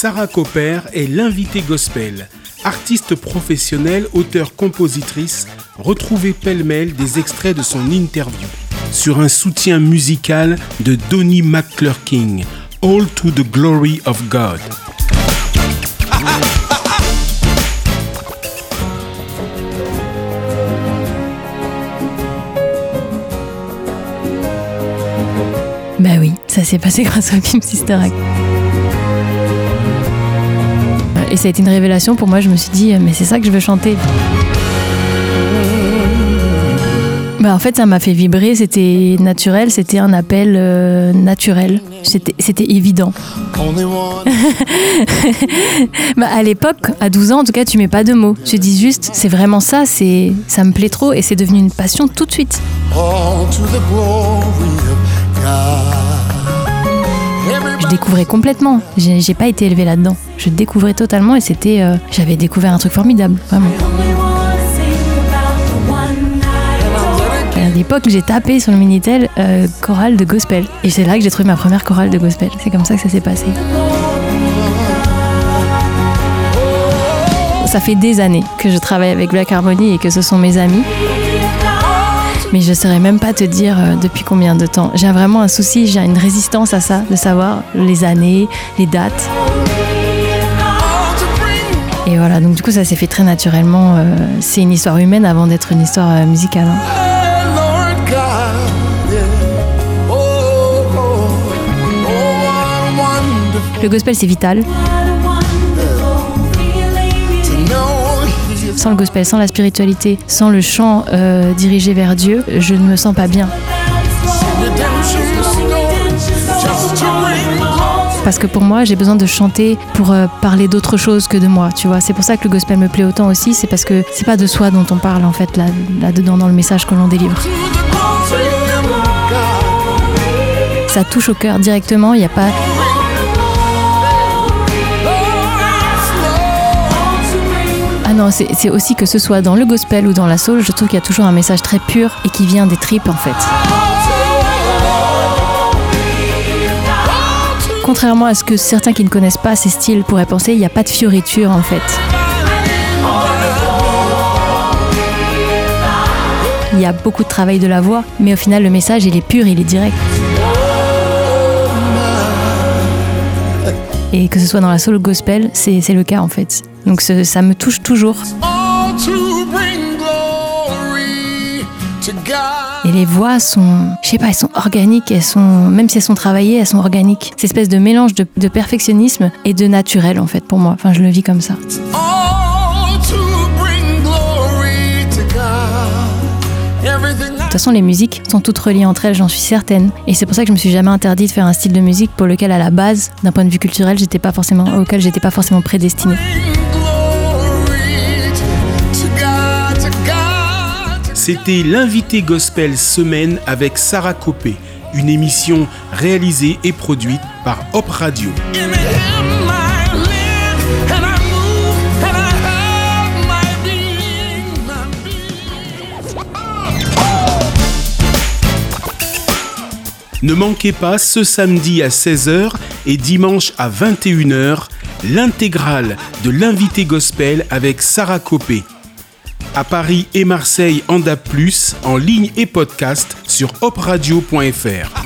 Sarah Copper est l'invitée gospel. Artiste professionnelle, auteure-compositrice, retrouvez pêle-mêle des extraits de son interview sur un soutien musical de Donnie McClurking, All to the Glory of God. Bah oui, ça s'est passé grâce au film Sister. Et ça a été une révélation pour moi, je me suis dit, mais c'est ça que je veux chanter. Bah en fait, ça m'a fait vibrer, c'était naturel, c'était un appel euh, naturel, c'était évident. bah à l'époque, à 12 ans, en tout cas, tu mets pas de mots. Tu dis juste, c'est vraiment ça, c'est, ça me plaît trop et c'est devenu une passion tout de suite. Je découvrais complètement. J'ai pas été élevée là-dedans. Je découvrais totalement et c'était, euh, j'avais découvert un truc formidable, vraiment. À l'époque, j'ai tapé sur le Minitel euh, chorale de gospel. Et c'est là que j'ai trouvé ma première chorale de gospel. C'est comme ça que ça s'est passé. Ça fait des années que je travaille avec Black Harmony et que ce sont mes amis. Mais je saurais même pas te dire euh, depuis combien de temps. J'ai vraiment un souci, j'ai une résistance à ça, de savoir les années, les dates. Et voilà, donc du coup ça s'est fait très naturellement. Euh, c'est une histoire humaine avant d'être une histoire euh, musicale. Hein. Le gospel, c'est vital. Sans le gospel, sans la spiritualité, sans le chant euh, dirigé vers Dieu, je ne me sens pas bien. Parce que pour moi, j'ai besoin de chanter pour euh, parler d'autre chose que de moi, tu vois. C'est pour ça que le gospel me plaît autant aussi, c'est parce que c'est pas de soi dont on parle en fait là, là-dedans dans le message que l'on délivre. Ça touche au cœur directement, il n'y a pas non, c'est aussi que ce soit dans le gospel ou dans la soul, je trouve qu'il y a toujours un message très pur et qui vient des tripes en fait. Contrairement à ce que certains qui ne connaissent pas ces styles pourraient penser, il n'y a pas de fioriture en fait. Il y a beaucoup de travail de la voix, mais au final le message il est pur, il est direct. Et que ce soit dans la soul gospel, c'est le cas en fait. Donc ça me touche toujours. Et les voix sont, je sais pas, elles sont organiques, elles sont, même si elles sont travaillées, elles sont organiques. Cette espèce de mélange de, de perfectionnisme et de naturel en fait pour moi. Enfin, je le vis comme ça. Toute façon, les musiques sont toutes reliées entre elles, j'en suis certaine. Et c'est pour ça que je me suis jamais interdit de faire un style de musique pour lequel, à la base, d'un point de vue culturel, j'étais pas forcément, auquel j'étais pas forcément prédestinée. C'était l'invité gospel semaine avec Sarah Copé, une émission réalisée et produite par Hop Radio. Ne manquez pas ce samedi à 16h et dimanche à 21h l'intégrale de l'invité gospel avec Sarah Copé. À Paris et Marseille en DA+, en ligne et podcast sur opradio.fr.